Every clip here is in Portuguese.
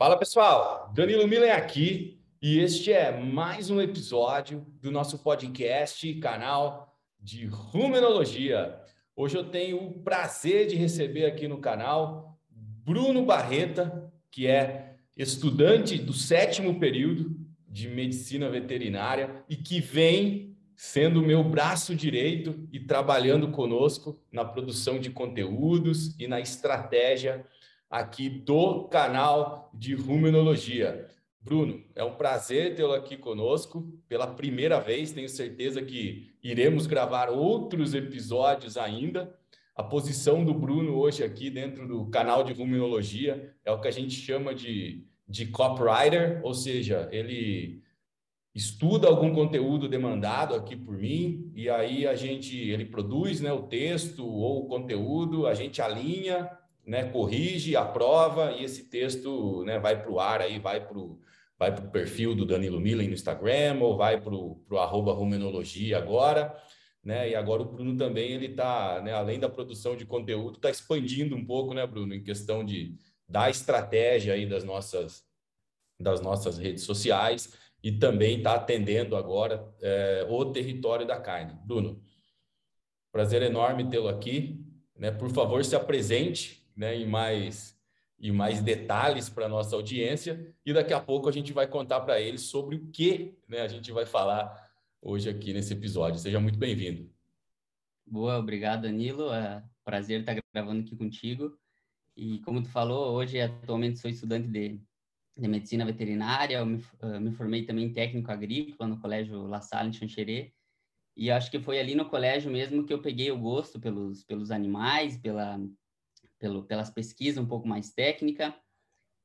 Fala pessoal, Danilo Milen aqui e este é mais um episódio do nosso podcast canal de Rumenologia. Hoje eu tenho o prazer de receber aqui no canal Bruno Barreta, que é estudante do sétimo período de medicina veterinária e que vem sendo meu braço direito e trabalhando conosco na produção de conteúdos e na estratégia aqui do canal de Rumenologia. Bruno, é um prazer tê-lo aqui conosco pela primeira vez. Tenho certeza que iremos gravar outros episódios ainda. A posição do Bruno hoje aqui dentro do canal de Ruminologia é o que a gente chama de, de copywriter, ou seja, ele estuda algum conteúdo demandado aqui por mim e aí a gente ele produz né, o texto ou o conteúdo, a gente alinha, né, corrige, aprova e esse texto né, vai para o ar aí, vai para o vai o perfil do Danilo Milen no Instagram ou vai para o arroba Rumenologia agora. Né? E agora o Bruno também ele está, né, além da produção de conteúdo, está expandindo um pouco, né, Bruno, em questão de da estratégia aí das nossas das nossas redes sociais e também está atendendo agora é, o território da carne. Bruno, prazer enorme tê-lo aqui. Né? Por favor, se apresente né, em mais em mais detalhes para nossa audiência e daqui a pouco a gente vai contar para eles sobre o que né, a gente vai falar hoje aqui nesse episódio. Seja muito bem-vindo. Boa, obrigado, Danilo. É prazer estar gravando aqui contigo. E como tu falou, hoje atualmente sou estudante de de medicina veterinária, me, uh, me, formei também em técnico agrícola no colégio La Salle, em Xanxerê, e acho que foi ali no colégio mesmo que eu peguei o gosto pelos, pelos animais, pela, pelo, pelas pesquisas um pouco mais técnica,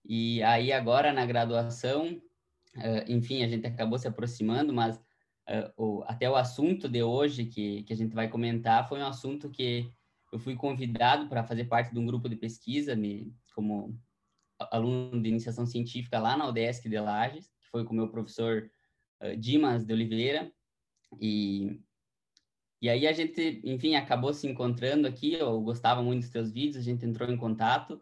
e aí agora na graduação, uh, enfim, a gente acabou se aproximando, mas uh, o, até o assunto de hoje que, que a gente vai comentar foi um assunto que eu fui convidado para fazer parte de um grupo de pesquisa, me, como aluno de iniciação científica lá na UDESC de Lages, que foi com o meu professor uh, Dimas de Oliveira, e, e aí a gente, enfim, acabou se encontrando aqui, eu gostava muito dos teus vídeos, a gente entrou em contato,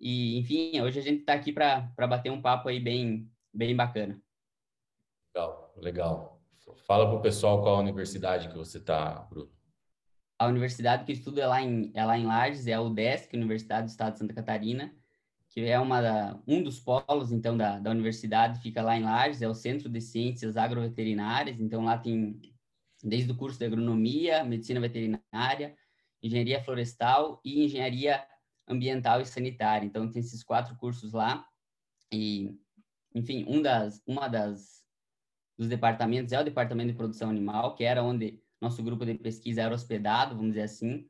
e, enfim, hoje a gente está aqui para bater um papo aí bem, bem bacana. Legal, legal. Fala para o pessoal qual a universidade que você está, Bruno. A universidade que eu estudo é lá em, é lá em Lages, é a UDESC, Universidade do Estado de Santa Catarina, que é uma um dos polos então da, da universidade, fica lá em Lages, é o Centro de Ciências Agroveterinárias, então lá tem desde o curso de agronomia, medicina veterinária, engenharia florestal e engenharia ambiental e sanitária. Então tem esses quatro cursos lá e enfim, um das uma das dos departamentos é o departamento de produção animal, que era onde nosso grupo de pesquisa era hospedado, vamos dizer assim,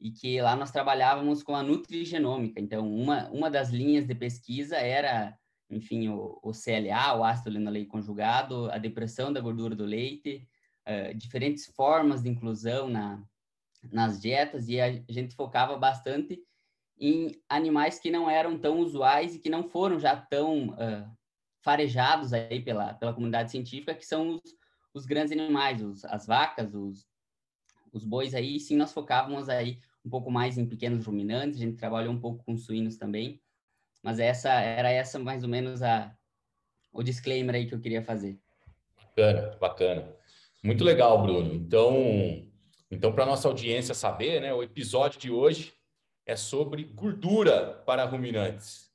e que lá nós trabalhávamos com a nutrigenômica. Então, uma, uma das linhas de pesquisa era, enfim, o, o CLA, o ácido linoleico conjugado, a depressão da gordura do leite, uh, diferentes formas de inclusão na, nas dietas, e a gente focava bastante em animais que não eram tão usuais e que não foram já tão uh, farejados aí pela, pela comunidade científica, que são os, os grandes animais, os, as vacas, os, os bois aí, sim, nós focávamos aí um pouco mais em pequenos ruminantes, a gente trabalhou um pouco com suínos também, mas essa era essa mais ou menos a o disclaimer aí que eu queria fazer. Bacana, bacana. Muito legal, Bruno. Então, então para nossa audiência saber, né, o episódio de hoje é sobre gordura para ruminantes.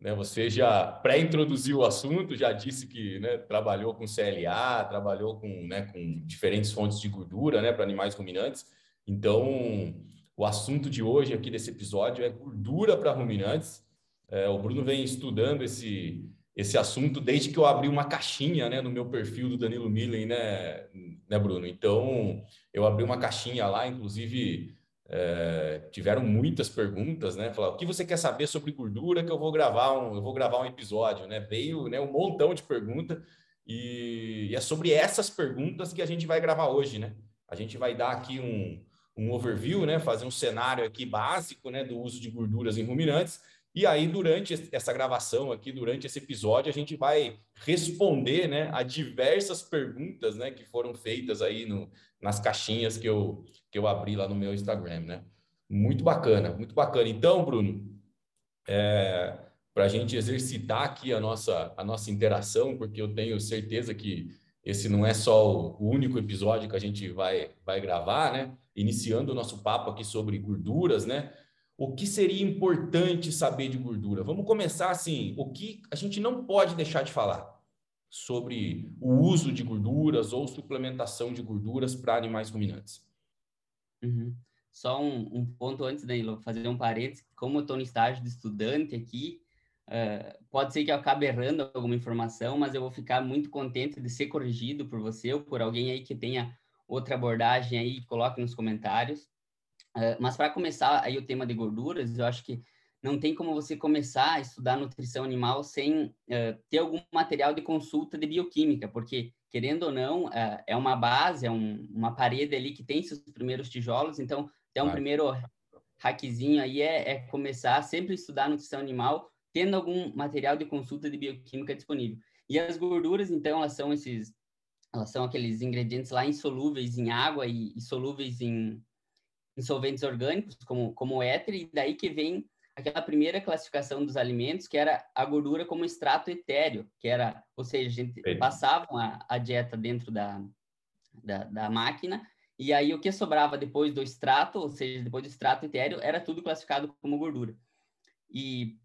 Né, você já pré-introduziu o assunto, já disse que né, trabalhou com CLA, trabalhou com, né, com diferentes fontes de gordura né, para animais ruminantes. Então, o assunto de hoje aqui desse episódio é gordura para ruminantes. É, o Bruno vem estudando esse, esse assunto desde que eu abri uma caixinha né, no meu perfil do Danilo Millen, né, né Bruno? Então, eu abri uma caixinha lá, inclusive é, tiveram muitas perguntas, né? Falaram, o que você quer saber sobre gordura que eu vou gravar um, eu vou gravar um episódio, né? Veio né, um montão de perguntas e, e é sobre essas perguntas que a gente vai gravar hoje, né? A gente vai dar aqui um, um overview, né, fazer um cenário aqui básico, né, do uso de gorduras em ruminantes. E aí, durante essa gravação aqui, durante esse episódio, a gente vai responder, né, a diversas perguntas, né, que foram feitas aí no, nas caixinhas que eu, que eu abri lá no meu Instagram, né. Muito bacana, muito bacana. Então, Bruno, é, para a gente exercitar aqui a nossa, a nossa interação, porque eu tenho certeza que esse não é só o único episódio que a gente vai, vai gravar, né? Iniciando o nosso papo aqui sobre gorduras, né? O que seria importante saber de gordura? Vamos começar assim: o que a gente não pode deixar de falar sobre o uso de gorduras ou suplementação de gorduras para animais ruminantes? Uhum. Só um, um, ponto antes, Danilo, fazer um parênteses. Como eu estou no estágio de estudante aqui, uh, pode ser que eu acabe errando alguma informação, mas eu vou ficar muito contente de ser corrigido por você ou por alguém aí que tenha outra abordagem aí, coloque nos comentários. Uh, mas para começar aí o tema de gorduras, eu acho que não tem como você começar a estudar nutrição animal sem uh, ter algum material de consulta de bioquímica, porque, querendo ou não, uh, é uma base, é um, uma parede ali que tem seus primeiros tijolos, então, até um claro. primeiro hackzinho aí é, é, começar sempre a estudar nutrição animal, tendo algum material de consulta de bioquímica disponível. E as gorduras, então, elas são esses, elas são aqueles ingredientes lá insolúveis em água e, e solúveis em em solventes orgânicos, como, como o éter, e daí que vem aquela primeira classificação dos alimentos, que era a gordura como extrato etéreo, que era, ou seja, a gente passava a, a dieta dentro da, da, da, máquina, e aí o que sobrava depois do extrato, ou seja, depois do extrato etéreo, era tudo classificado como gordura. E,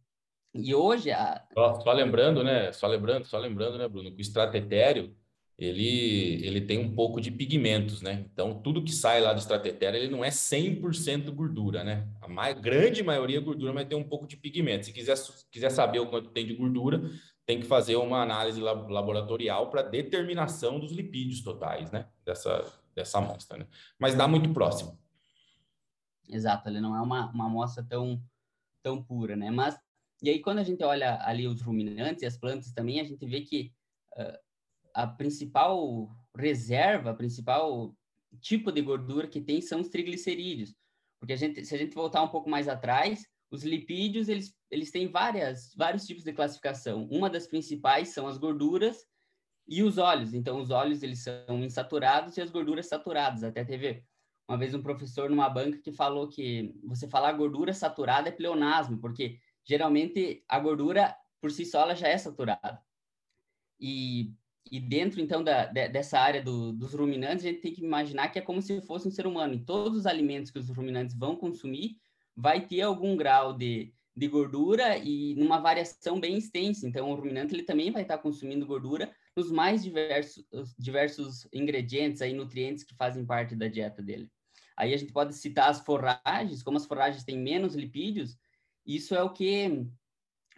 e hoje... A... Só, só lembrando, né, só lembrando, só lembrando, né, Bruno, que o extrato etéreo ele, ele tem um pouco de pigmentos, né? Então, tudo que sai lá do estratetério, ele não é 100% gordura, né? A mais, grande maioria é gordura, mas tem um pouco de pigmento. Se quiser, quiser saber o quanto tem de gordura, tem que fazer uma análise laboratorial para determinação dos lipídios totais, né? Dessa, dessa amostra, né? Mas dá muito próximo. Exato, ele não é uma, uma amostra tão, tão pura, né? Mas, e aí quando a gente olha ali os ruminantes e as plantas também, a gente vê que... Uh, a principal reserva, a principal tipo de gordura que tem são os triglicerídeos. Porque a gente, se a gente voltar um pouco mais atrás, os lipídios, eles, eles têm várias, vários tipos de classificação. Uma das principais são as gorduras e os óleos. Então, os óleos, eles são insaturados e as gorduras saturadas. Até teve uma vez um professor numa banca que falou que você falar gordura saturada é pleonasmo, porque geralmente a gordura, por si só, ela já é saturada. E e dentro, então, da, de, dessa área do, dos ruminantes, a gente tem que imaginar que é como se fosse um ser humano. E todos os alimentos que os ruminantes vão consumir vai ter algum grau de, de gordura e numa variação bem extensa. Então, o ruminante ele também vai estar consumindo gordura nos mais diversos, diversos ingredientes, aí, nutrientes que fazem parte da dieta dele. Aí a gente pode citar as forragens, como as forragens têm menos lipídios, isso é o que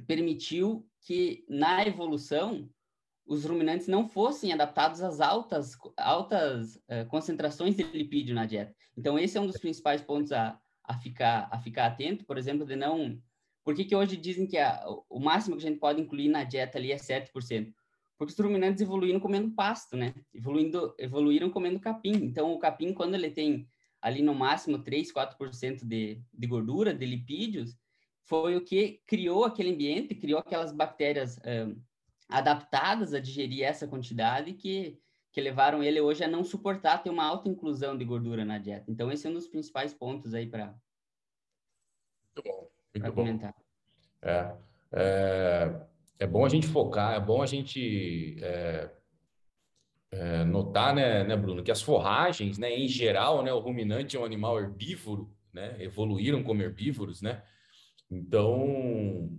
permitiu que na evolução os ruminantes não fossem adaptados às altas, altas uh, concentrações de lipídio na dieta. Então, esse é um dos principais pontos a, a, ficar, a ficar atento, por exemplo, de não... Por que, que hoje dizem que a, o máximo que a gente pode incluir na dieta ali é 7%? Porque os ruminantes evoluíram comendo pasto, né? Evoluindo, evoluíram comendo capim. Então, o capim, quando ele tem ali no máximo 3, 4% de, de gordura, de lipídios, foi o que criou aquele ambiente, criou aquelas bactérias... adaptadas a digerir essa quantidade que, que levaram ele hoje a não suportar ter uma alta inclusão de gordura na dieta. Então, esse é um dos principais pontos aí para comentar. É, é, é bom a gente focar, é bom a gente é, é, notar, né, né, Bruno, que as forragens, né, em geral, né, o ruminante é um animal herbívoro, né, evoluíram como herbívoros, né, então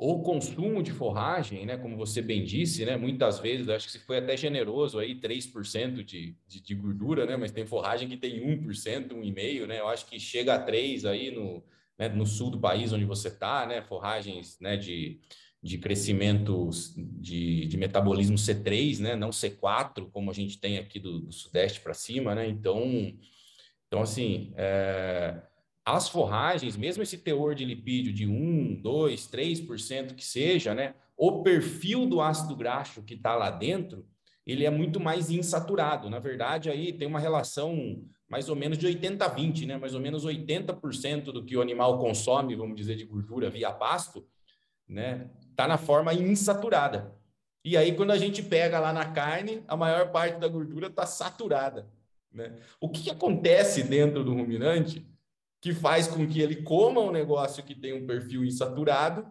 o consumo de forragem, né, como você bem disse, né, muitas vezes, acho que se foi até generoso aí, 3% de, de, de gordura, né, mas tem forragem que tem 1%, 1,5%, né, eu acho que chega a 3% aí no, né, no sul do país onde você está, né, forragens, né, de, de crescimento de, de metabolismo C3, né, não C4, como a gente tem aqui do, do sudeste para cima, né, então, então assim, é as forragens, mesmo esse teor de lipídio de 1, 2, 3% que seja, né? O perfil do ácido graxo que está lá dentro, ele é muito mais insaturado. Na verdade, aí tem uma relação mais ou menos de 80 a 20, né? Mais ou menos 80% do que o animal consome, vamos dizer, de gordura via pasto, né? Tá na forma insaturada. E aí, quando a gente pega lá na carne, a maior parte da gordura está saturada. Né? O que, que acontece dentro do ruminante que faz com que ele coma um negócio que tem um perfil insaturado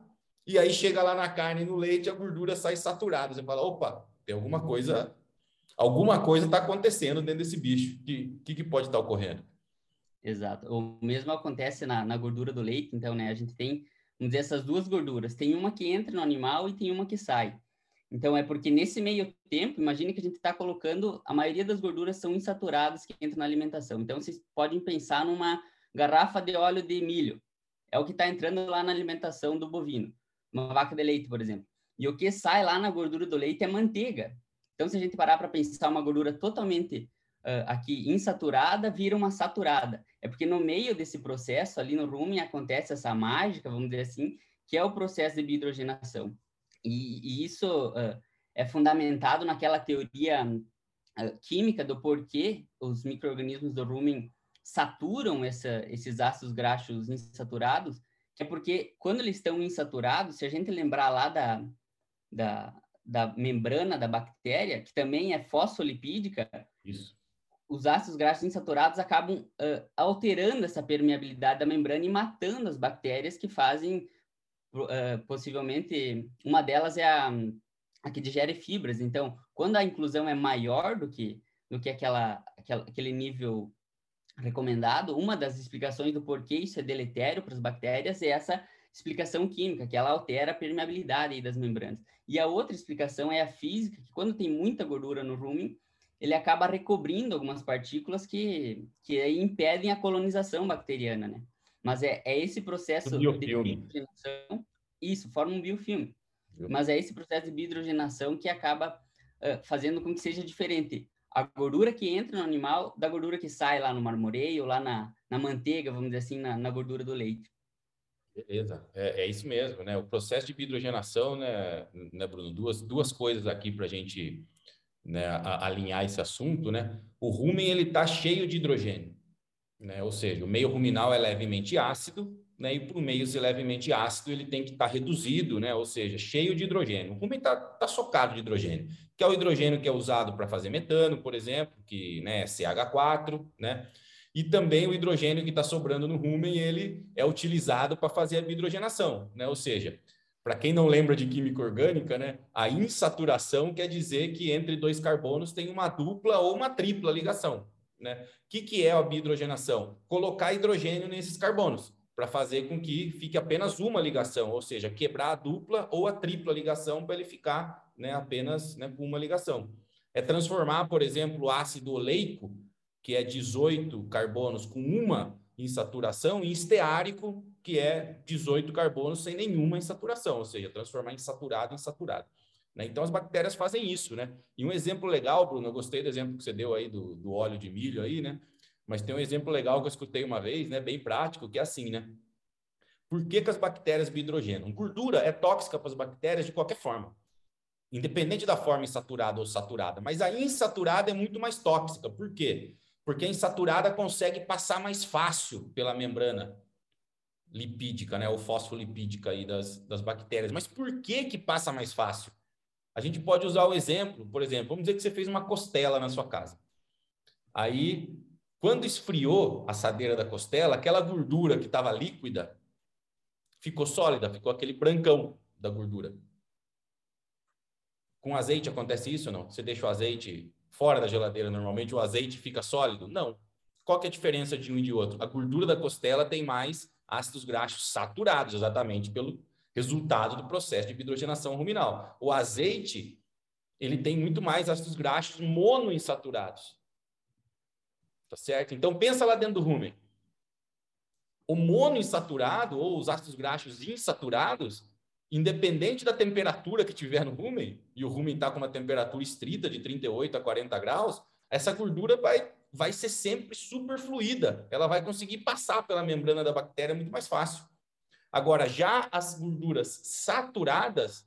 e aí chega lá na carne e no leite, a gordura sai saturada. Você fala, opa, tem alguma coisa, alguma coisa está acontecendo dentro desse bicho. O que, que, que, pode estar tá ocorrendo? Exato. O mesmo acontece na, na gordura do leite, então, né? A gente tem, vamos dizer, essas duas gorduras. Tem uma que entra no animal e tem uma que sai. Então, é porque nesse meio tempo, imagine que a gente está colocando, a maioria das gorduras são insaturadas que entram na alimentação. Então, vocês podem pensar numa garrafa de óleo de milho. É o que está entrando lá na alimentação do bovino. Uma vaca de leite, por exemplo. E o que sai lá na gordura do leite é manteiga. Então, se a gente parar para pensar uma gordura totalmente uh, aqui insaturada, vira uma saturada. É porque no meio desse processo, ali no rumen, acontece essa mágica, vamos dizer assim, que é o processo de biohidrogenação. E, e isso uh, é fundamentado naquela teoria uh, química do porquê os micro-organismos do rumen saturam essa, esses ácidos graxos insaturados, que é porque quando eles estão insaturados, se a gente lembrar lá da, da, da membrana da bactéria, que também é fosfolipídica, Isso. os ácidos graxos insaturados acabam uh, alterando essa permeabilidade da membrana e matando as bactérias que fazem, uh, possivelmente, uma delas é a, a que digere fibras. Então, quando a inclusão é maior do que, do que aquela, aquela, aquele nível recomendado, uma das explicações do porquê isso é deletério para as bactérias é essa explicação química, que ela altera a permeabilidade das membranas. E a outra explicação é a física, que quando tem muita gordura no rumen, ele acaba recobrindo algumas partículas que, que impedem a colonização bacteriana, né? Mas é, é esse processo de hidrogenação, isso, forma um biofilme. Mas é esse processo de biohidrogenação que acaba uh, fazendo com que seja diferente a gordura que entra no animal da gordura que sai lá no marmoreio, lá na, na manteiga, vamos dizer assim, na, na gordura do leite. Beleza, é, é, isso mesmo, né? O processo de hidrogenação, né, né Bruno? Duas, duas coisas aqui para a gente né, alinhar esse assunto, né? O rumen, ele está cheio de hidrogênio, né? Ou seja, o meio ruminal é levemente ácido, né? E para o meio ser levemente ácido, ele tem que estar tá reduzido, né? Ou seja, cheio de hidrogênio. O rumen está tá socado de hidrogênio que é o hidrogênio que é usado para fazer metano, por exemplo, que né, é CH4, né? E também o hidrogênio que está sobrando no rumen, ele é utilizado para fazer a hidrogenação, né? Ou seja, para quem não lembra de química orgânica, né, a insaturação quer dizer que entre dois carbonos tem uma dupla ou uma tripla ligação. Né? O que, que é a bihidrogenação? Colocar hidrogênio nesses carbonos para fazer com que fique apenas uma ligação, ou seja, quebrar a dupla ou a tripla ligação para ele ficar né, apenas né, com uma ligação. É transformar, por exemplo, o ácido oleico, que é 18 carbonos com uma insaturação, em esteárico, que é 18 carbonos sem nenhuma insaturação, ou seja, transformar insaturado em saturado. Né? Então, as bactérias fazem isso, né? E um exemplo legal, Bruno, eu gostei do exemplo que você deu aí do, do óleo de milho aí, né? Mas tem um exemplo legal que eu escutei uma vez, né? Bem prático, que é assim, né? Por que, que as bactérias bihidrogenam? Gordura é tóxica para as bactérias de qualquer forma independente da forma insaturada ou saturada. Mas a insaturada é muito mais tóxica. Por quê? Porque a insaturada consegue passar mais fácil pela membrana lipídica, né, ou fosfolipídica aí das, das bactérias. Mas por que que passa mais fácil? A gente pode usar o exemplo, por exemplo, vamos dizer que você fez uma costela na sua casa. Aí, quando esfriou a assadeira da costela, aquela gordura que estava líquida ficou sólida, ficou aquele brancão da gordura. Com azeite acontece isso ou não? Você deixa o azeite fora da geladeira normalmente, o azeite fica sólido? Não. Qual que é a diferença de um e de outro? A gordura da costela tem mais ácidos graxos saturados, exatamente pelo resultado do processo de hidrogenação ruminal. O azeite, ele tem muito mais ácidos graxos monoinsaturados. Tá certo? Então pensa lá dentro do rumen. O monoinsaturado ou os ácidos graxos insaturados, independente da temperatura que tiver no rumen, e o rumen está com uma temperatura estrita de 38 a 40 graus, essa gordura vai, vai ser sempre super fluida. Ela vai conseguir passar pela membrana da bactéria muito mais fácil. Agora, já as gorduras saturadas,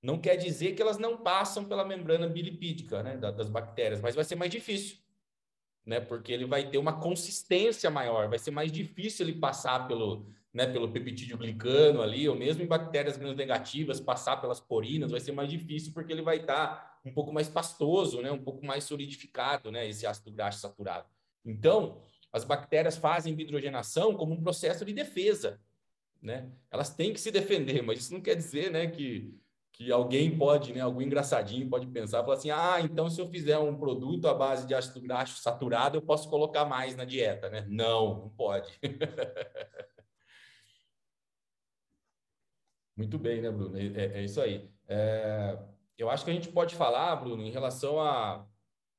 não quer dizer que elas não passam pela membrana bilipídica né, das bactérias, mas vai ser mais difícil. Né, porque ele vai ter uma consistência maior, vai ser mais difícil ele passar pelo, né, pelo peptídeo glicano ali, ou mesmo em bactérias gram-negativas, passar pelas porinas, vai ser mais difícil porque ele vai estar tá um pouco mais pastoso, né, um pouco mais solidificado, né, esse ácido graxo saturado. Então, as bactérias fazem hidrogenação como um processo de defesa. né? Elas têm que se defender, mas isso não quer dizer, né, que, que alguém pode, né, algum engraçadinho pode pensar, falar assim, ah, então se eu fizer um produto à base de ácido graxo saturado, eu posso colocar mais na dieta, né? Não, não pode. Muito bem, né, Bruno? É, é, é isso aí. É, eu acho que a gente pode falar, Bruno, em relação a,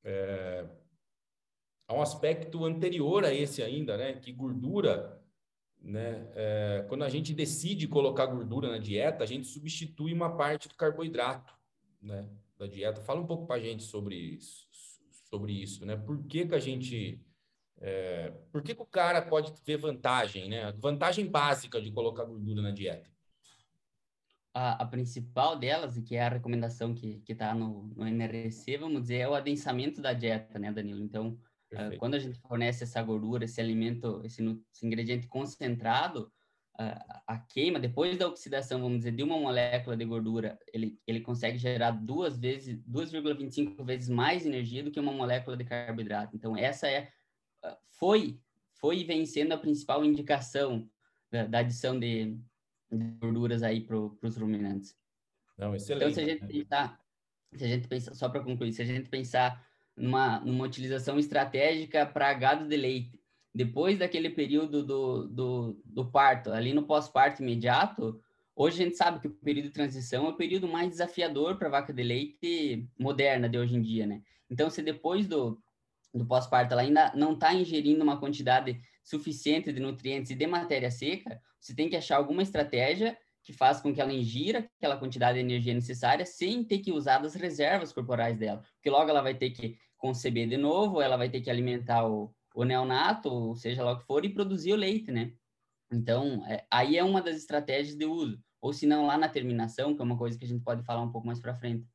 é, a um aspecto anterior a esse ainda, né? Que gordura, né? É, quando a gente decide colocar gordura na dieta, a gente substitui uma parte do carboidrato, né? Da dieta. Fala um pouco para a gente sobre, sobre isso, né? Por que, que a gente é, por que, que, o cara pode ver vantagem, né? Vantagem básica de colocar gordura na dieta a, a, principal delas, e que é a recomendação que está no, no NRC, vamos dizer, é o adensamento da dieta, né, Danilo? Então, uh, quando a gente fornece essa gordura, esse alimento, esse, esse ingrediente concentrado, uh, a queima, depois da oxidação, vamos dizer, de uma molécula de gordura, ele, ele consegue gerar duas vezes, 2,25 vezes mais energia do que uma molécula de carboidrato. Então, essa é, uh, foi, foi vencendo a principal indicação da, da adição de gorduras aí para os ruminantes. Não, excelente. Então, se a gente pensar, se a gente pensar, só para concluir, se a gente pensar numa, numa utilização estratégica para gado de leite, depois daquele período do, do, do parto, ali no pós-parto imediato, hoje a gente sabe que o período de transição é o período mais desafiador para vaca de leite moderna de hoje em dia, né? Então, se depois do, do pós-parto ela ainda não está ingerindo uma quantidade suficiente de nutrientes e de matéria seca, você tem que achar alguma estratégia que faça com que ela ingira aquela quantidade de energia necessária sem ter que usar das reservas corporais dela. Porque logo ela vai ter que conceber de novo, ela vai ter que alimentar o, o neonato, ou seja lá o que for, e produzir o leite, né? Então, é, aí é uma das estratégias de uso. Ou se não, lá na terminação, que é uma coisa que a gente pode falar um pouco mais para frente.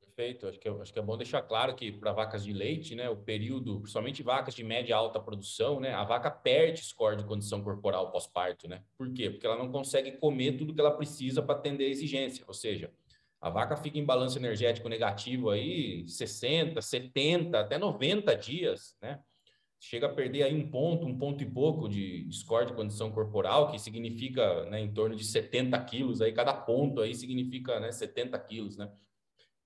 Perfeito. Acho que, é, acho que é bom deixar claro que para vacas de leite, né, o período, principalmente vacas de média e alta produção, né, a vaca perde score de condição corporal pós-parto, né? Por quê? Porque ela não consegue comer tudo que ela precisa para atender a exigência. Ou seja, a vaca fica em balanço energético negativo aí 60, 70, até 90 dias, né? Chega a perder aí um ponto, um ponto e pouco de score de condição corporal, que significa né, em torno de 70 quilos, aí cada ponto aí significa né, 70 quilos, né?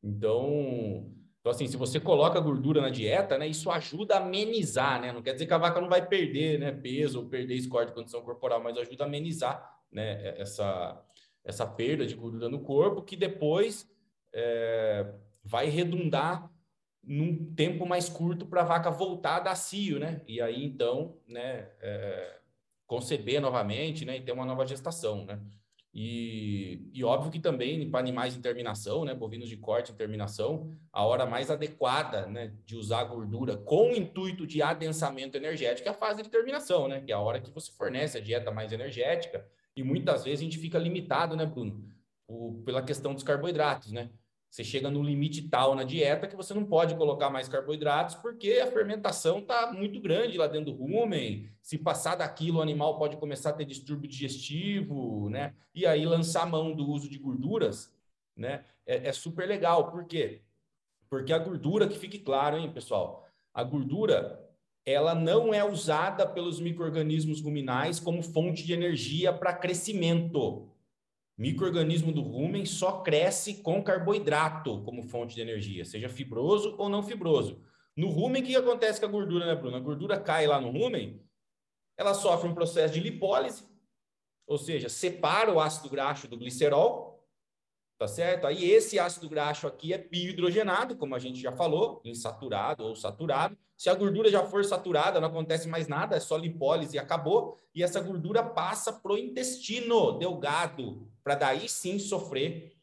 Então, então, assim, se você coloca gordura na dieta, né, isso ajuda a amenizar, né? Não quer dizer que a vaca não vai perder, né, peso ou perder score de condição corporal, mas ajuda a amenizar, né, essa, essa perda de gordura no corpo, que depois é, vai redundar num tempo mais curto para a vaca voltar a dar cio, né? E aí, então, né, é, conceber novamente, né, e ter uma nova gestação, né? E, e óbvio que também para animais em terminação, né, bovinos de corte em terminação, a hora mais adequada né, de usar gordura com intuito de adensamento energético é a fase de terminação, né, que é a hora que você fornece a dieta mais energética. E muitas vezes a gente fica limitado, né, Bruno, o, pela questão dos carboidratos, né? Você chega no limite tal na dieta que você não pode colocar mais carboidratos porque a fermentação está muito grande lá dentro do rumen. Se passar daquilo, o animal pode começar a ter distúrbio digestivo, né? E aí lançar mão do uso de gorduras, né? É, é super legal. Por quê? Porque a gordura, que fique claro, hein, pessoal? A gordura, ela não é usada pelos micro-organismos ruminais como fonte de energia para crescimento microorganismo do rumen só cresce com carboidrato como fonte de energia, seja fibroso ou não fibroso. No rumen, o que acontece com a gordura, né, Bruno? A gordura cai lá no rumen, ela sofre um processo de lipólise, ou seja, separa o ácido graxo do glicerol, tá certo? Aí esse ácido graxo aqui é biohidrogenado, como a gente já falou, insaturado ou saturado. Se a gordura já for saturada, não acontece mais nada, é só lipólise e acabou. E essa gordura passa para o intestino delgado, para daí sim sofrer,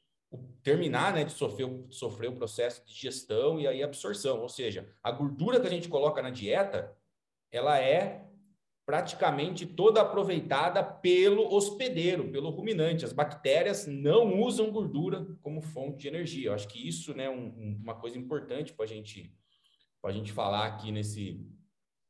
terminar né, de sofrer, sofrer o processo de digestão e aí absorção. Ou seja, a gordura que a gente coloca na dieta, ela é praticamente toda aproveitada pelo hospedeiro, pelo ruminante. As bactérias não usam gordura como fonte de energia. Eu acho que isso né, um, uma coisa importante para gente, a gente falar aqui nesse,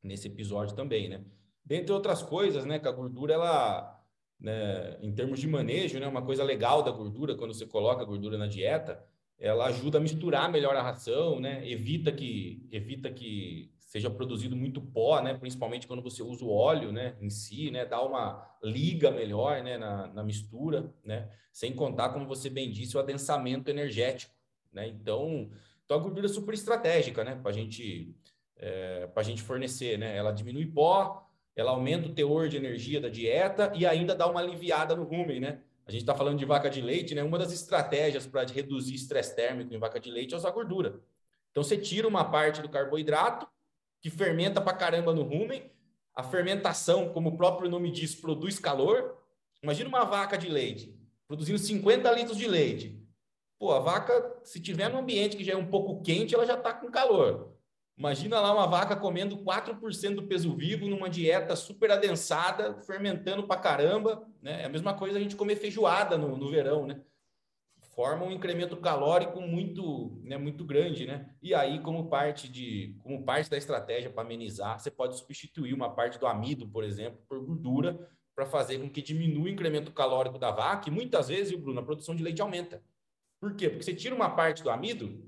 nesse episódio também. Né? Dentre outras coisas, né, que a gordura ela né, em termos de manejo, né, uma coisa legal da gordura, quando você coloca a gordura na dieta, ela ajuda a misturar melhor a ração, né, evita que, evita que seja produzido muito pó, né? Principalmente quando você usa o óleo, né? Em si, né? Dá uma liga melhor, né? Na, na mistura, né? Sem contar, como você bem disse, o adensamento energético, né? Então, então a gordura é super estratégica, né? Para gente, é, a gente fornecer, né? Ela diminui pó, ela aumenta o teor de energia da dieta e ainda dá uma aliviada no rumen, né? A gente está falando de vaca de leite, né? Uma das estratégias para reduzir estresse térmico em vaca de leite é usar gordura. Então, você tira uma parte do carboidrato que fermenta para caramba no rumen. A fermentação, como o próprio nome diz, produz calor. Imagina uma vaca de leite produzindo 50 litros de leite. Pô, a vaca, se tiver num ambiente que já é um pouco quente, ela já está com calor. Imagina lá uma vaca comendo 4% do peso vivo numa dieta super adensada, fermentando para caramba. Né? É a mesma coisa a gente comer feijoada no, no verão, né? Forma um incremento calórico muito, né, muito grande, né? E aí, como parte de, como parte da estratégia para amenizar, você pode substituir uma parte do amido, por exemplo, por gordura para fazer com que diminua o incremento calórico da vaca. E muitas vezes, Bruno, a produção de leite aumenta. Por quê? Porque você tira uma parte do amido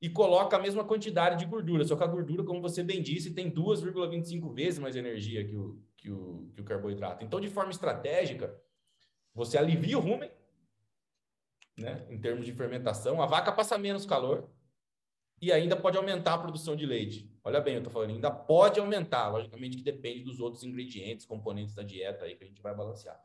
e coloca a mesma quantidade de gordura, só que a gordura, como você bem disse, tem 2,25 vezes mais energia que o, que o, que o carboidrato. Então, de forma estratégica, você alivia o rumen né, em termos de fermentação, a vaca passa menos calor e ainda pode aumentar a produção de leite. Olha bem, eu estou falando, ainda pode aumentar, logicamente que depende dos outros ingredientes, componentes da dieta aí que a gente vai balancear.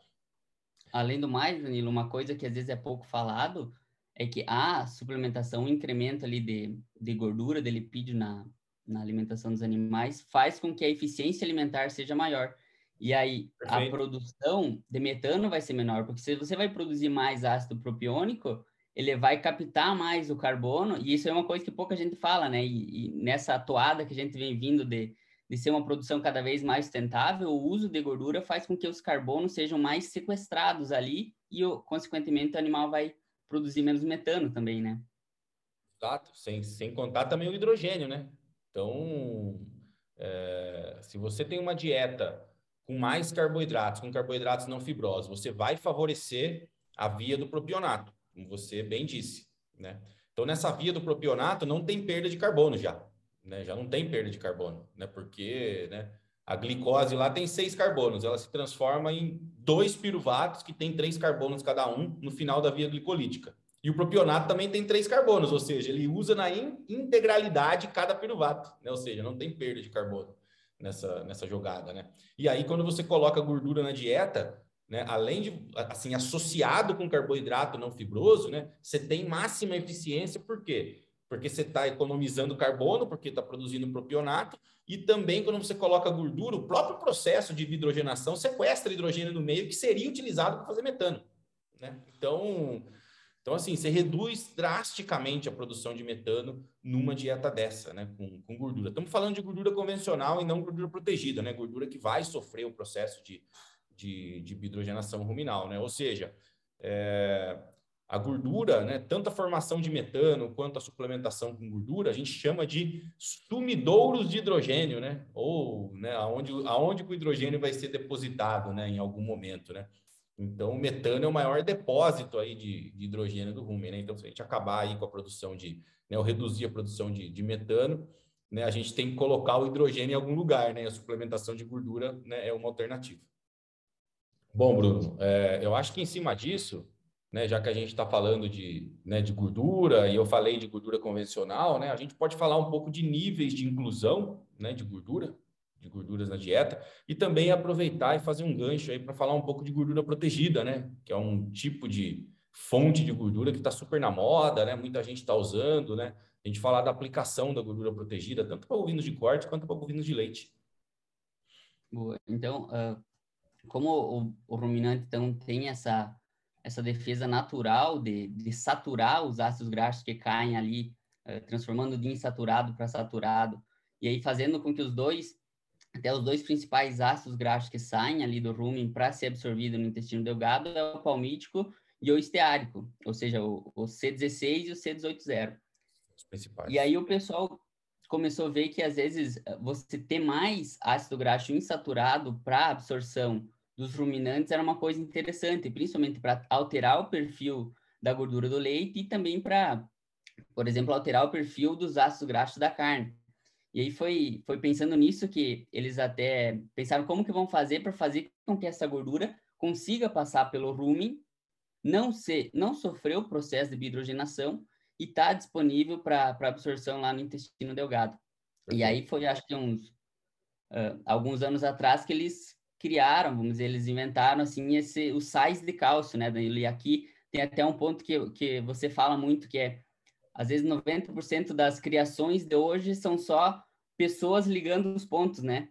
Além do mais, Danilo, uma coisa que às vezes é pouco falado é que a suplementação, o incremento ali de, de gordura, de lipídio na, na alimentação dos animais, faz com que a eficiência alimentar seja maior. E aí Perfeito. a produção de metano vai ser menor, porque se você vai produzir mais ácido propiônico, ele vai captar mais o carbono, e isso é uma coisa que pouca gente fala, né? E, e nessa toada que a gente vem vindo de, de ser uma produção cada vez mais sustentável, o uso de gordura faz com que os carbonos sejam mais sequestrados ali e, consequentemente, o animal vai produzir menos metano também, né? Exato, sem, sem contar também o hidrogênio, né? Então, é, se você tem uma dieta com mais carboidratos, com carboidratos não fibrosos, você vai favorecer a via do propionato, como você bem disse, né? Então, nessa via do propionato não tem perda de carbono já, né? Já não tem perda de carbono, né? Porque, né? A glicose lá tem seis carbonos, ela se transforma em dois piruvatos que tem três carbonos cada um no final da via glicolítica. E o propionato também tem três carbonos, ou seja, ele usa na integralidade cada piruvato, né? Ou seja, não tem perda de carbono nessa, nessa jogada, né? E aí, quando você coloca gordura na dieta, né, além de, assim, associado com carboidrato não fibroso, né, você tem máxima eficiência, por quê? Porque você está economizando carbono, porque está produzindo propionato, e também quando você coloca gordura, o próprio processo de hidrogenação sequestra hidrogênio no meio que seria utilizado para fazer metano. Né? Então, então, assim, você reduz drasticamente a produção de metano numa dieta dessa, né? Com, com gordura. Estamos falando de gordura convencional e não gordura protegida, né? Gordura que vai sofrer o processo de, de, de hidrogenação ruminal, né? Ou seja, é, a gordura, né? Tanto a formação de metano quanto a suplementação com gordura, a gente chama de sumidouros de hidrogênio, né? Ou, né? Aonde, aonde o hidrogênio vai ser depositado, né? Em algum momento, né? Então, o metano é o maior depósito aí de, de hidrogênio do rumen, né? Então, se a gente acabar aí com a produção de, né, ou reduzir a produção de, de metano, né, a gente tem que colocar o hidrogênio em algum lugar, né? A suplementação de gordura né, é uma alternativa. Bom, Bruno, é, eu acho que em cima disso, né, já que a gente está falando de, né, de gordura e eu falei de gordura convencional, né, a gente pode falar um pouco de níveis de inclusão né, de gordura, de gorduras na dieta e também aproveitar e fazer um gancho aí para falar um pouco de gordura protegida, né? Que é um tipo de fonte de gordura que está super na moda, né? Muita gente está usando, né? A gente falar da aplicação da gordura protegida, tanto para bovinos de corte quanto para bovinos de leite. Boa. Então, uh, como o, o, ruminante então, tem essa, essa defesa natural de, de saturar os ácidos graxos que caem ali, uh, transformando de insaturado para saturado, e aí fazendo com que os dois até os dois principais ácidos graxos que saem ali do rumen para ser absorvido no intestino delgado é o palmítico e o esteárico, ou seja, o, o C16 e o C180. Os principais. E aí o pessoal começou a ver que às vezes você ter mais ácido graxo insaturado para absorção dos ruminantes era uma coisa interessante, principalmente para alterar o perfil da gordura do leite e também para, por exemplo, alterar o perfil dos ácidos graxos da carne. E aí foi, foi pensando nisso que eles até pensaram como que vão fazer para fazer com que essa gordura consiga passar pelo rumen, não ser, não sofrer o processo de hidrogenação e está disponível para absorção lá no intestino delgado. E aí foi, acho que uns uh, alguns anos atrás que eles criaram, vamos dizer, eles inventaram assim esse os sais de cálcio, né, Danilo? E aqui tem até um ponto que, que você fala muito que é às vezes 90% das criações de hoje são só pessoas ligando os pontos, né?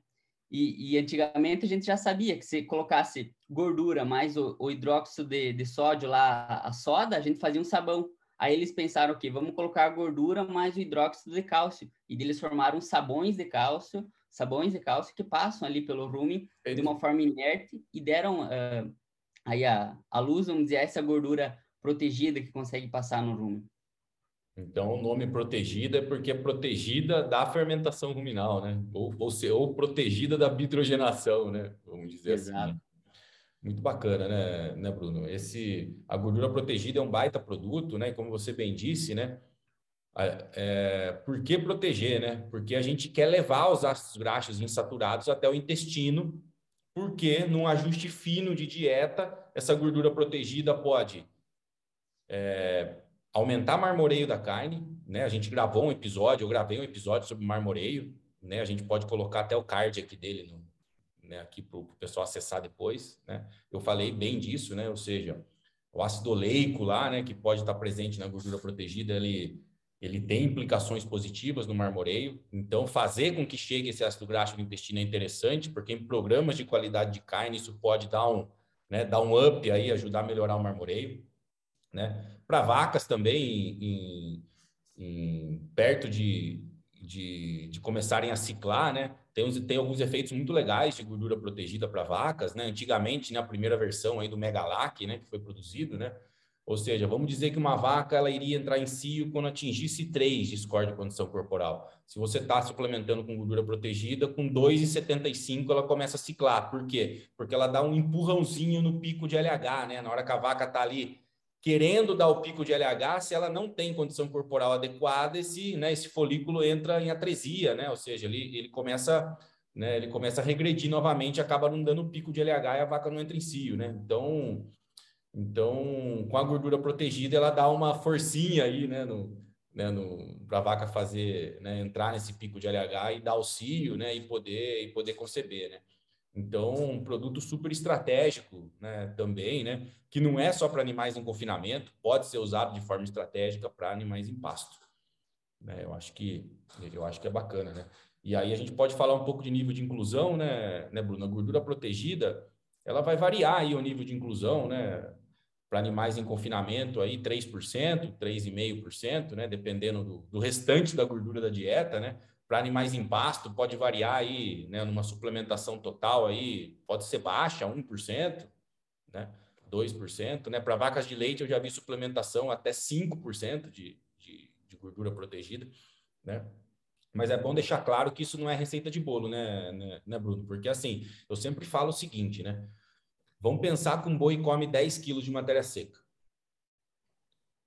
E, e, antigamente a gente já sabia que se colocasse gordura mais o, o hidróxido de, de, sódio lá, a soda, a gente fazia um sabão. Aí eles pensaram, ok, vamos colocar gordura mais o hidróxido de cálcio. E eles formaram sabões de cálcio, sabões de cálcio que passam ali pelo rumen de uma forma inerte e deram uh, aí a, a luz, vamos dizer, essa gordura protegida que consegue passar no rumen. Então, o nome protegida é porque é protegida da fermentação ruminal, né? Ou, ou, ou protegida da bitrogenação, né? Vamos dizer assim, Exato. assim. Muito bacana, né, né, Bruno? Esse, a gordura protegida é um baita produto, né? Como você bem disse, né? É, por que proteger, né? Porque a gente quer levar os ácidos graxos insaturados até o intestino, porque num ajuste fino de dieta, essa gordura protegida pode é, aumentar marmoreio da carne, né? A gente gravou um episódio, eu gravei um episódio sobre marmoreio, né? A gente pode colocar até o card aqui dele, no, né? Aqui para o pessoal acessar depois, né? Eu falei bem disso, né? Ou seja, o ácido oleico lá, né? Que pode estar presente na gordura protegida, ele ele tem implicações positivas no marmoreio. Então, fazer com que chegue esse ácido graxo no intestino é interessante, porque em programas de qualidade de carne isso pode dar um, né, dar um up aí, ajudar a melhorar o marmoreio, né? Para vacas também, em, em, perto de, de, de, começarem a ciclar, né? Tem, uns, tem alguns efeitos muito legais de gordura protegida para vacas, né? Antigamente, na primeira versão aí do Megalac, né, que foi produzido, né? Ou seja, vamos dizer que uma vaca ela iria entrar em cio quando atingisse 3 de score de condição corporal. Se você está suplementando com gordura protegida, com 2,75 ela começa a ciclar. Por quê? Porque ela dá um empurrãozinho no pico de LH, né? Na hora que a vaca está ali querendo dar o pico de LH, se ela não tem condição corporal adequada, esse, né, esse folículo entra em atresia, né? Ou seja, ele, ele começa né, ele começa a regredir novamente, acaba não dando pico de LH e a vaca não entra em cio, né? Então, então com a gordura protegida, ela dá uma forcinha aí, né, no, né, no, para a vaca fazer, né, entrar nesse pico de LH e dar o cio, né, e poder, e poder conceber, né? Então, um produto super estratégico, né, também, né, que não é só para animais em confinamento, pode ser usado de forma estratégica para animais em pasto. Né? Eu acho que eu acho que é bacana, né? E aí a gente pode falar um pouco de nível de inclusão, né, né, Bruno? A gordura protegida, ela vai variar aí o nível de inclusão, né? Para animais em confinamento aí 3%, 3,5%, né, dependendo do, do restante da gordura da dieta, né? Para animais em pasto, pode variar aí, né, numa suplementação total aí, pode ser baixa, 1%, né, 2%, né? Para vacas de leite, eu já vi suplementação até 5% de, de, de gordura protegida, né? Mas é bom deixar claro que isso não é receita de bolo, né, né, né, Bruno? Porque assim, eu sempre falo o seguinte, né? Vamos pensar que um boi come 10 quilos de matéria seca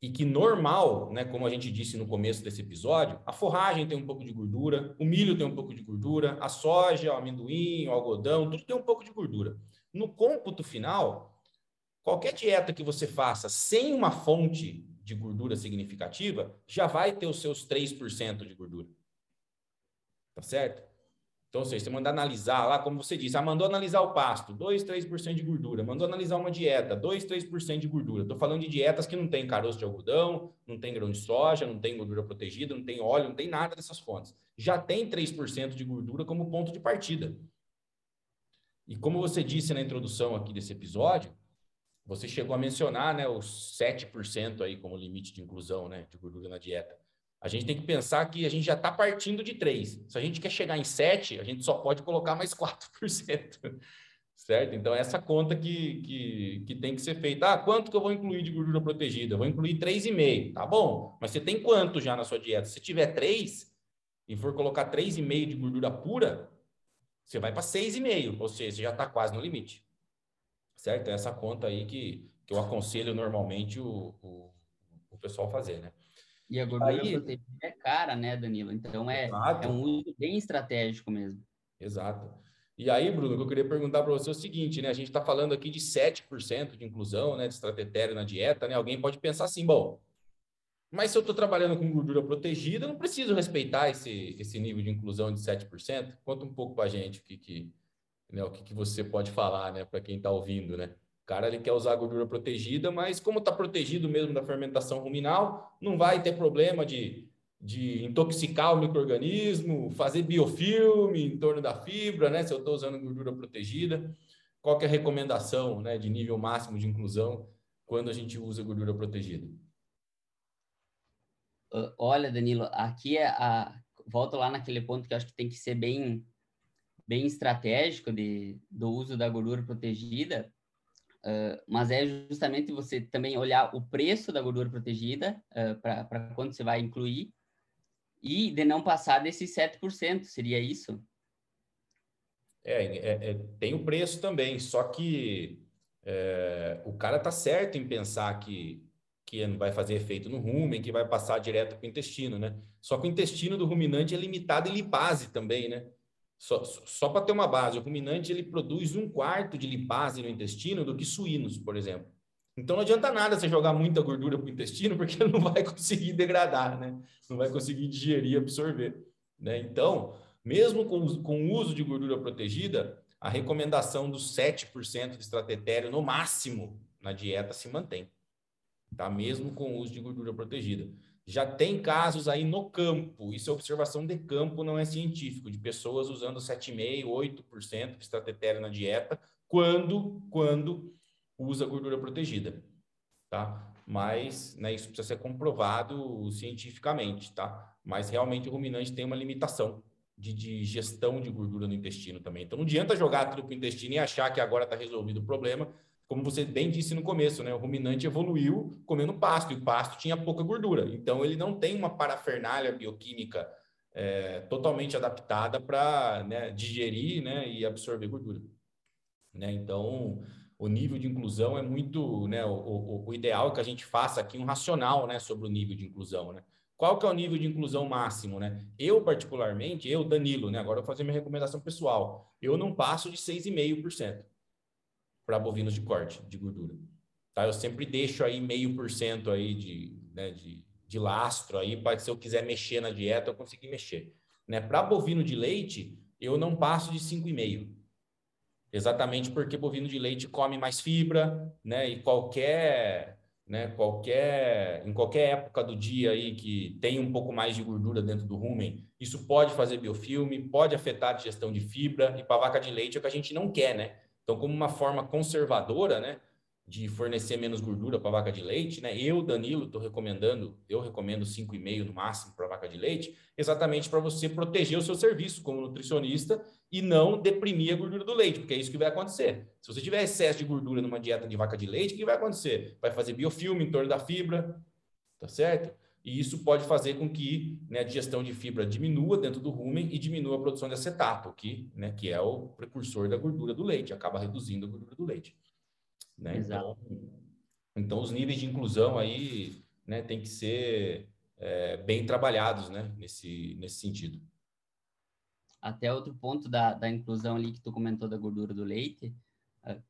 e que normal, né, como a gente disse no começo desse episódio, a forragem tem um pouco de gordura, o milho tem um pouco de gordura, a soja, o amendoim, o algodão, tudo tem um pouco de gordura. No cômputo final, qualquer dieta que você faça sem uma fonte de gordura significativa, já vai ter os seus 3% de gordura. Tá certo? Então, ou seja, você manda analisar lá, como você disse, ah, mandou analisar o pasto, 2, 3% de gordura. Mandou analisar uma dieta, 2, 3% de gordura. Estou falando de dietas que não tem caroço de algodão, não tem grão de soja, não tem gordura protegida, não tem óleo, não tem nada dessas fontes. Já tem 3% de gordura como ponto de partida. E como você disse na introdução aqui desse episódio, você chegou a mencionar né, os 7% aí como limite de inclusão né, de gordura na dieta. A gente tem que pensar que a gente já está partindo de 3. Se a gente quer chegar em 7, a gente só pode colocar mais 4%. Certo? Então, essa conta que, que, que tem que ser feita. Ah, quanto que eu vou incluir de gordura protegida? Eu vou incluir 3,5. Tá bom, mas você tem quanto já na sua dieta? Se tiver 3 e for colocar 3,5 de gordura pura, você vai para 6,5, ou seja, você já está quase no limite. Certo? É essa conta aí que, que eu aconselho normalmente o, o, o pessoal fazer, né? E a gordura protegida é cara, né, Danilo? Então é, é um uso bem estratégico mesmo. Exato. E aí, Bruno, que eu queria perguntar para você é o seguinte, né? A gente está falando aqui de 7% de inclusão, né, de estratégia na dieta, né? Alguém pode pensar assim, bom, mas se eu estou trabalhando com gordura protegida, eu não preciso respeitar esse, esse nível de inclusão de 7%? Conta um pouco para a gente o que, que, né, o que, que você pode falar, né, para quem está ouvindo, né? Cara ele quer usar gordura protegida, mas como está protegido mesmo da fermentação ruminal, não vai ter problema de, de intoxicar o microorganismo, fazer biofilme em torno da fibra, né? Se eu estou usando gordura protegida, qual é a recomendação, né, de nível máximo de inclusão quando a gente usa gordura protegida? olha, Danilo, aqui é a volto lá naquele ponto que acho que tem que ser bem bem estratégico de, do uso da gordura protegida, uh, mas é justamente você também olhar o preço da gordura protegida uh, para quando você vai incluir e de não passar desses 7%, seria isso? É, é, é tem o preço também, só que é, o cara tá certo em pensar que que vai fazer efeito no rumen, que vai passar direto para o intestino, né? Só que o intestino do ruminante é limitado em lipase também, né? Só, só para ter uma base, o ruminante ele produz um quarto de lipase no intestino do que suínos, por exemplo. Então não adianta nada você jogar muita gordura para o intestino, porque ele não vai conseguir degradar, né? Não vai conseguir digerir absorver. Né? Então, mesmo com, com o uso de gordura protegida, a recomendação dos 7% de estratégia no máximo na dieta se mantém tá? Mesmo com o uso de gordura protegida. Já tem casos aí no campo, isso é observação de campo, não é científico, de pessoas usando 7,5%, 8% de estratégia na dieta, quando, quando usa gordura protegida, tá? Mas né, isso precisa ser comprovado cientificamente, tá? Mas realmente o ruminante tem uma limitação de, de, gestão de gordura no intestino também. Então não adianta jogar tudo para o intestino e achar que agora está resolvido o problema, como você bem disse no começo, né? O ruminante evoluiu comendo pasto e o pasto tinha pouca gordura. Então, ele não tem uma parafernália bioquímica é, totalmente adaptada para né, digerir né, e absorver gordura. Né? Então, o nível de inclusão é muito, né? O, o, o, ideal é que a gente faça aqui um racional, né, sobre o nível de inclusão, né? Qual que é o nível de inclusão máximo, né? Eu particularmente, eu Danilo, né? Agora eu vou fazer minha recomendação pessoal. Eu não passo de 6,5% para bovinos de corte de gordura. Tá? Eu sempre deixo aí meio por cento aí de, né, de, de lastro aí, para se eu quiser mexer na dieta, eu conseguir mexer. Né? Para bovino de leite, eu não passo de 5,5. Exatamente porque bovino de leite come mais fibra, né? E qualquer, né, qualquer, em qualquer época do dia aí que tem um pouco mais de gordura dentro do rumen, isso pode fazer biofilme, pode afetar a digestão de fibra, e para vaca de leite é o que a gente não quer, né? Então, como uma forma conservadora, né, de fornecer menos gordura para vaca de leite, né? Eu, Danilo, estou recomendando, eu recomendo 5,5 no máximo para a vaca de leite, exatamente para você proteger o seu serviço como nutricionista e não deprimir a gordura do leite, porque é isso que vai acontecer. Se você tiver excesso de gordura numa dieta de vaca de leite, o que vai acontecer? Vai fazer biofilme em torno da fibra, tá certo? E isso pode fazer com que né, a digestão de fibra diminua dentro do rumen e diminua a produção de acetato, que, né, que é o precursor da gordura do leite, acaba reduzindo a gordura do leite. Né? Então, então, os níveis de inclusão aí né, tem que ser é, bem trabalhados né, nesse, nesse sentido. Até outro ponto da, da inclusão ali que tu comentou da gordura do leite,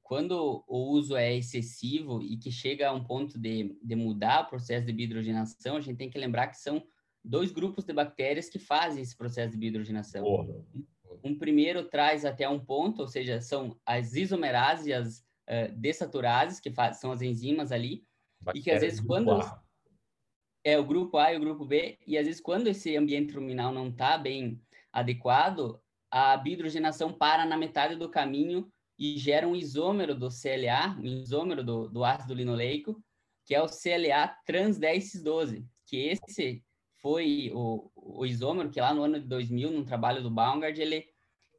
quando o uso é excessivo e que chega a um ponto de, de mudar o processo de biohidrogenação, a gente tem que lembrar que são dois grupos de bactérias que fazem esse processo de biohidrogenação. Um, um primeiro traz até um ponto, ou seja, são as isomerases e as uh, desaturases, que são as enzimas ali, Bactéria e que às vezes quando... A. É o grupo A e o grupo B, e às vezes quando esse ambiente ruminal não está bem adequado, a biohidrogenação para na metade do caminho e gera um isômero do CLA, um isômero do, do ácido linoleico, que é o CLA trans 10-cis-12, que esse foi o, o isômero que lá no ano de 2000, num trabalho do Baumgart, ele,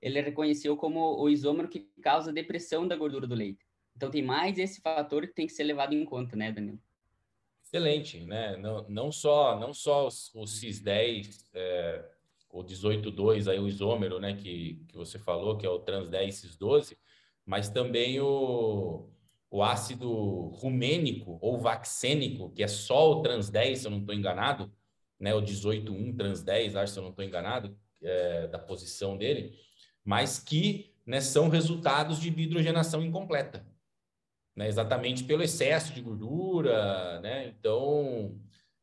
ele reconheceu como o isômero que causa depressão da gordura do leite. Então tem mais esse fator que tem que ser levado em conta, né, Danilo? Excelente, né? Não, não só não só o CIS10, é, o 18,2 aí o isômero, né, que, que você falou, que é o trans 10-cis-12, mas também o, o ácido rumênico ou vaxênico, que é só o trans 10, se eu não estou enganado, né, o 18.1 trans 10, acho se eu não estou enganado, é, da posição dele, mas que né, são resultados de hidrogenação incompleta, né, exatamente pelo excesso de gordura, né, então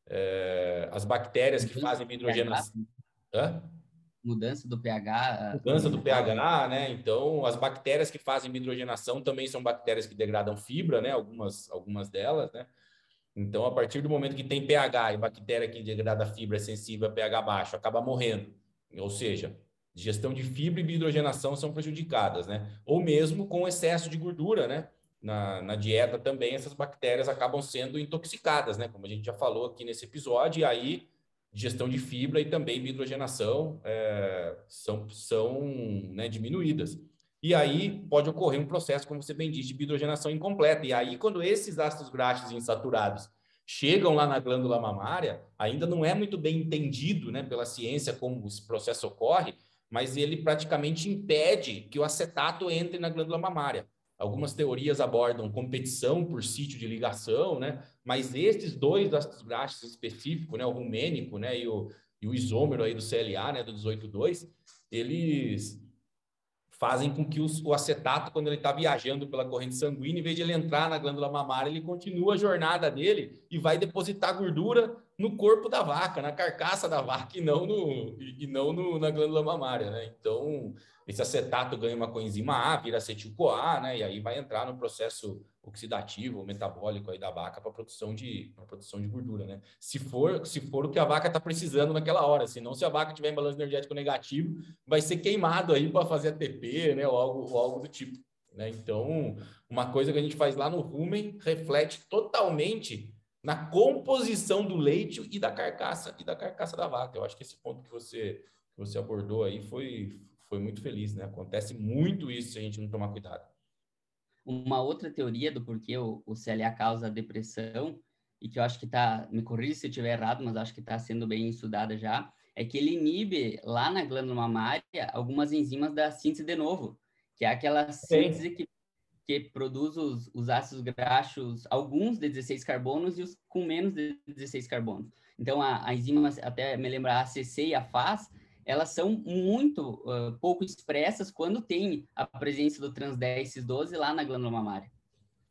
é, as bactérias que fazem hidrogenação... Hã? Mudança do pH. Mudança do pH, né? Então, as bactérias que fazem hidrogenação também são bactérias que degradam fibra, né? Algumas, algumas delas, né? Então, a partir do momento que tem pH e bactéria que degrada fibra é sensível a pH baixo, acaba morrendo. Ou seja, digestão de fibra e hidrogenação são prejudicadas, né? Ou mesmo com excesso de gordura, né? Na, na dieta também essas bactérias acabam sendo intoxicadas, né? Como a gente já falou aqui nesse episódio, e aí digestão de fibra e também hidrogenação é, são, são né, diminuídas. E aí pode ocorrer um processo, como você bem disse, de hidrogenação incompleta. E aí, quando esses ácidos graxos insaturados chegam lá na glândula mamária, ainda não é muito bem entendido né, pela ciência como esse processo ocorre, mas ele praticamente impede que o acetato entre na glândula mamária. Algumas teorias abordam competição por sítio de ligação, né? Mas estes dois ácidos graxos específicos, né, o rumênico, né, e o, e o isômero aí do CLA, né, do 18,2, eles fazem com que o acetato, quando ele está viajando pela corrente sanguínea, em vez de ele entrar na glândula mamária, ele continua a jornada dele e vai depositar gordura no corpo da vaca, na carcaça da vaca, e não, no, e não no, na glândula mamária, né? Então, esse acetato ganha uma coenzima A, vira acetil-CoA, né? E aí vai entrar no processo oxidativo, metabólico aí da vaca para produção de pra produção de gordura, né? Se for, se for o que a vaca está precisando naquela hora, senão se a vaca tiver em balanço energético negativo, vai ser queimado aí para fazer ATP, né? Ou algo, ou algo do tipo, né? Então, uma coisa que a gente faz lá no rumen reflete totalmente na composição do leite e da carcaça e da carcaça da vaca. Eu acho que esse ponto que você que você abordou aí foi foi muito feliz, né? Acontece muito isso se a gente não tomar cuidado. Uma outra teoria do porquê o, o CLA causa depressão, e que eu acho que está, me corrija se eu estiver errado, mas acho que está sendo bem estudada já, é que ele inibe lá na glândula mamária algumas enzimas da síntese de novo, que é aquela síntese que, que produz os, os ácidos graxos, alguns de 16 carbonos e os com menos de 16 carbonos. Então, a, a enzima, até me lembrar, a ACC e a FAS, elas são muito uh, pouco expressas quando tem a presença do trans 10 cis 12 lá na glândula mamária.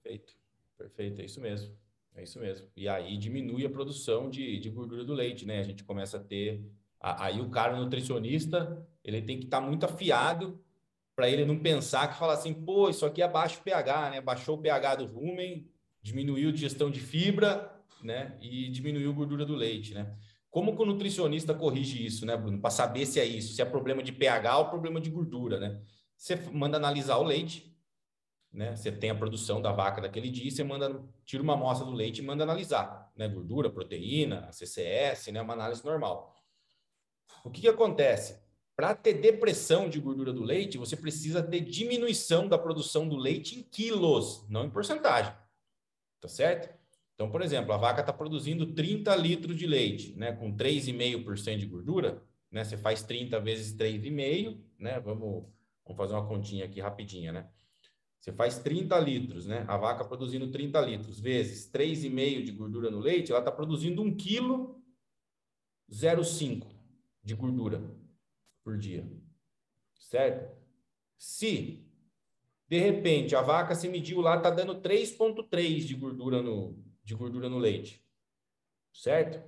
Perfeito, perfeito, é isso mesmo. É isso mesmo. E aí diminui a produção de, de gordura do leite, né? A gente começa a ter. Aí o cara nutricionista, ele tem que estar tá muito afiado para ele não pensar que fala assim, pô, isso aqui é baixo pH, né? Baixou o pH do rumen, diminuiu a digestão de fibra, né? E diminuiu a gordura do leite, né? Como que o nutricionista corrige isso, né, Bruno? Para saber se é isso, se é problema de pH ou problema de gordura, né? Você manda analisar o leite, né? Você tem a produção da vaca daquele dia, você manda tira uma amostra do leite e manda analisar, né? Gordura, proteína, CCS, né? Uma análise normal. O que que acontece? Para ter depressão de gordura do leite, você precisa ter diminuição da produção do leite em quilos, não em porcentagem. Tá certo? Então, por exemplo, a vaca está produzindo 30 litros de leite, né, com 3,5% de gordura, né? Você faz 30 vezes 3,5, né? Vamos, vamos fazer uma continha aqui rapidinha, né? Você faz 30 litros, né? A vaca produzindo 30 litros vezes 3,5 de gordura no leite, ela está produzindo 1 quilo 0,5 de gordura por dia. Certo? Se de repente a vaca se mediu lá, está dando 3,3 de gordura no, de gordura no leite. Certo?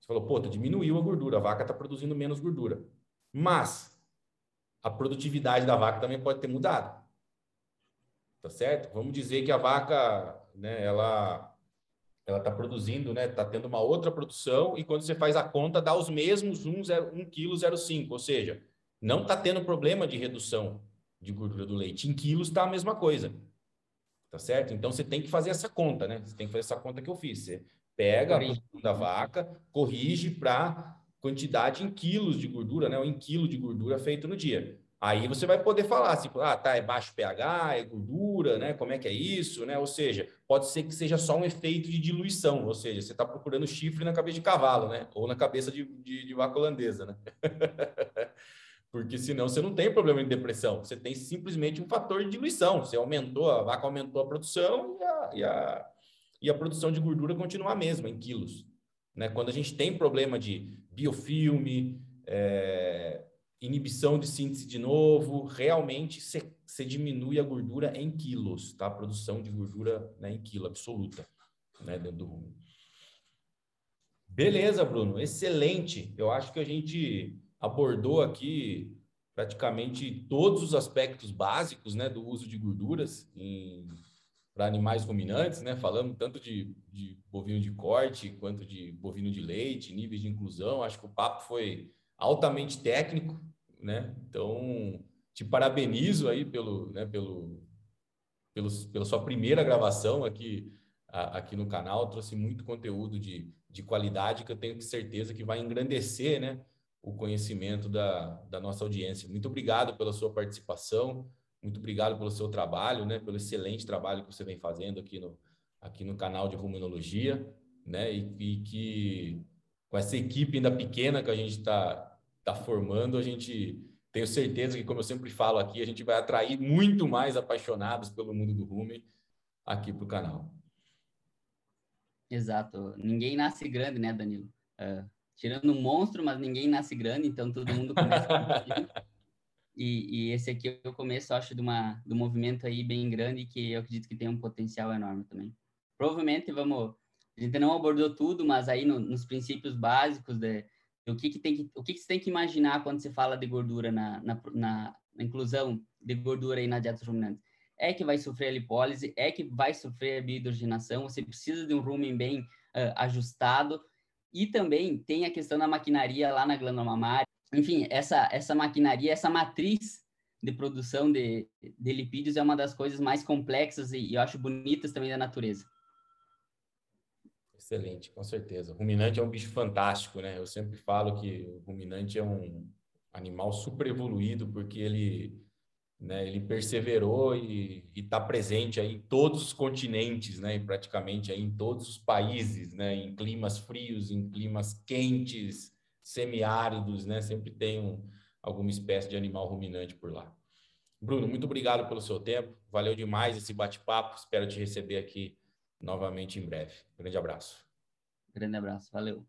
Você falou, pô, diminuiu a gordura, a vaca está produzindo menos gordura. Mas a produtividade da vaca também pode ter mudado. Tá certo? Vamos dizer que a vaca, né, ela ela está produzindo, né, está tendo uma outra produção e quando você faz a conta dá os mesmos 1,05 kg, ou seja, não está tendo problema de redução de gordura do leite. Em quilos está a mesma coisa. Tá certo? Então você tem que fazer essa conta, né? Você tem que fazer essa conta que eu fiz. Você pega a da vaca, corrige para quantidade em quilos de gordura, né? Ou em quilo de gordura feito no dia. Aí você vai poder falar assim, ah, tá, é baixo pH, é gordura, né? Como é que é isso, né? Ou seja, pode ser que seja só um efeito de diluição, ou seja, você está procurando chifre na cabeça de cavalo, né? Ou na cabeça de, de, de vaca holandesa, né? Porque senão você não tem problema de depressão, você tem simplesmente um fator de diluição. Você aumentou, a vaca aumentou a produção e a, e a, e a produção de gordura continua a mesma em quilos. né? Quando a gente tem problema de biofilme, é, inibição de síntese de novo, realmente você diminui a gordura em quilos, tá? A produção de gordura né, em quilo absoluta, né, dentro do rumo. Beleza, Bruno, excelente. Eu acho que a gente abordou aqui praticamente todos os aspectos básicos, né, do uso de gorduras para animais ruminantes, né? Falamos tanto de, de bovino de corte quanto de bovino de leite, níveis de inclusão. Acho que o papo foi altamente técnico, né? Então, te parabenizo aí pelo, né, pelo, pelo, pela sua primeira gravação aqui, a, aqui no canal. Trouxe muito conteúdo de, de qualidade que eu tenho certeza que vai engrandecer, né, o conhecimento da, da nossa audiência. Muito obrigado pela sua participação, muito obrigado pelo seu trabalho, né, pelo excelente trabalho que você vem fazendo aqui no, aqui no canal de Ruminologia, né, e, e que com essa equipe ainda pequena que a gente está tá formando, a gente tenho certeza que, como eu sempre falo aqui, a gente vai atrair muito mais apaixonados pelo mundo do Rume aqui para o canal. Exato. Ninguém nasce grande, né, Danilo? Uh, tirando um monstro, mas ninguém nasce grande, então todo mundo começa e, e, esse aqui é o começo, acho, de, uma, de um movimento aí bem grande que eu acredito que tem um potencial enorme também. Provavelmente vamos... A gente não abordou tudo, mas aí no, nos princípios básicos de, o que, que tem que, o que, que você tem que imaginar quando você fala de gordura na, na, na, na inclusão de gordura aí na dieta ruminante? É que vai sofrer a lipólise, é que vai sofrer a biohidrogenação, você precisa de um rumen bem uh, ajustado, e também tem a questão da maquinaria lá na glândula mamária. Enfim, essa, essa maquinaria, essa matriz de produção de, de lipídios é uma das coisas mais complexas e, e eu acho bonitas também da natureza. Excelente, com certeza. O ruminante é um bicho fantástico, né? Eu sempre falo que o ruminante é um animal super evoluído porque ele, né, ele perseverou e está presente aí em todos os continentes, né? E praticamente aí em todos os países, né? Em climas frios, em climas quentes, semiáridos, né? Sempre tem um, alguma espécie de animal ruminante por lá. Bruno, muito obrigado pelo seu tempo. Valeu demais esse bate-papo. Espero te receber aqui novamente em breve. Grande abraço. Grande abraço, valeu.